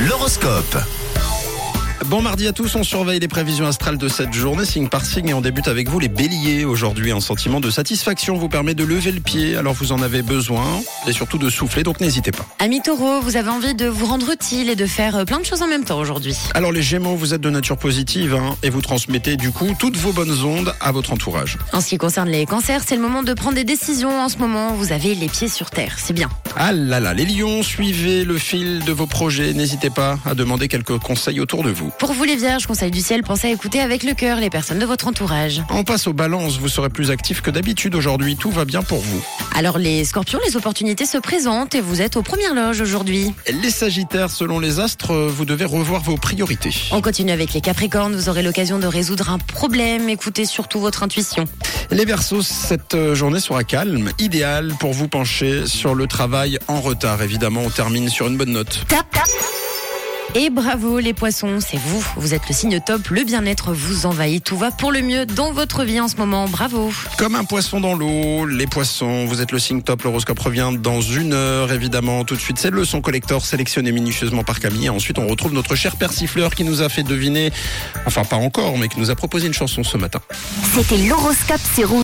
L'horoscope. Bon mardi à tous, on surveille les prévisions astrales de cette journée, signe par signe, et on débute avec vous les béliers. Aujourd'hui, un sentiment de satisfaction vous permet de lever le pied, alors vous en avez besoin, et surtout de souffler, donc n'hésitez pas. Amis taureau, vous avez envie de vous rendre utile et de faire euh, plein de choses en même temps aujourd'hui. Alors les gémeaux, vous êtes de nature positive, hein, et vous transmettez du coup toutes vos bonnes ondes à votre entourage. En ce qui concerne les cancers, c'est le moment de prendre des décisions en ce moment. Vous avez les pieds sur terre, c'est bien. Ah là là, les lions, suivez le fil de vos projets, n'hésitez pas à demander quelques conseils autour de vous. Pour vous les vierges, conseil du ciel, pensez à écouter avec le cœur les personnes de votre entourage. On passe aux balances, vous serez plus actif que d'habitude aujourd'hui, tout va bien pour vous. Alors les scorpions, les opportunités se présentent et vous êtes aux premières loges aujourd'hui. Les sagittaires, selon les astres, vous devez revoir vos priorités. On continue avec les capricornes, vous aurez l'occasion de résoudre un problème, écoutez surtout votre intuition. Les Verseaux, cette journée sera calme, idéale pour vous pencher sur le travail en retard. Évidemment, on termine sur une bonne note. Tap, tap. Et bravo les poissons, c'est vous. Vous êtes le signe top, le bien-être vous envahit. Tout va pour le mieux dans votre vie en ce moment. Bravo. Comme un poisson dans l'eau, les poissons, vous êtes le signe top. L'horoscope revient dans une heure, évidemment. Tout de suite, c'est le son collector sélectionné minutieusement par Camille. Et ensuite, on retrouve notre cher persifleur qui nous a fait deviner, enfin pas encore, mais qui nous a proposé une chanson ce matin. C'était l'horoscope, c'est rouge.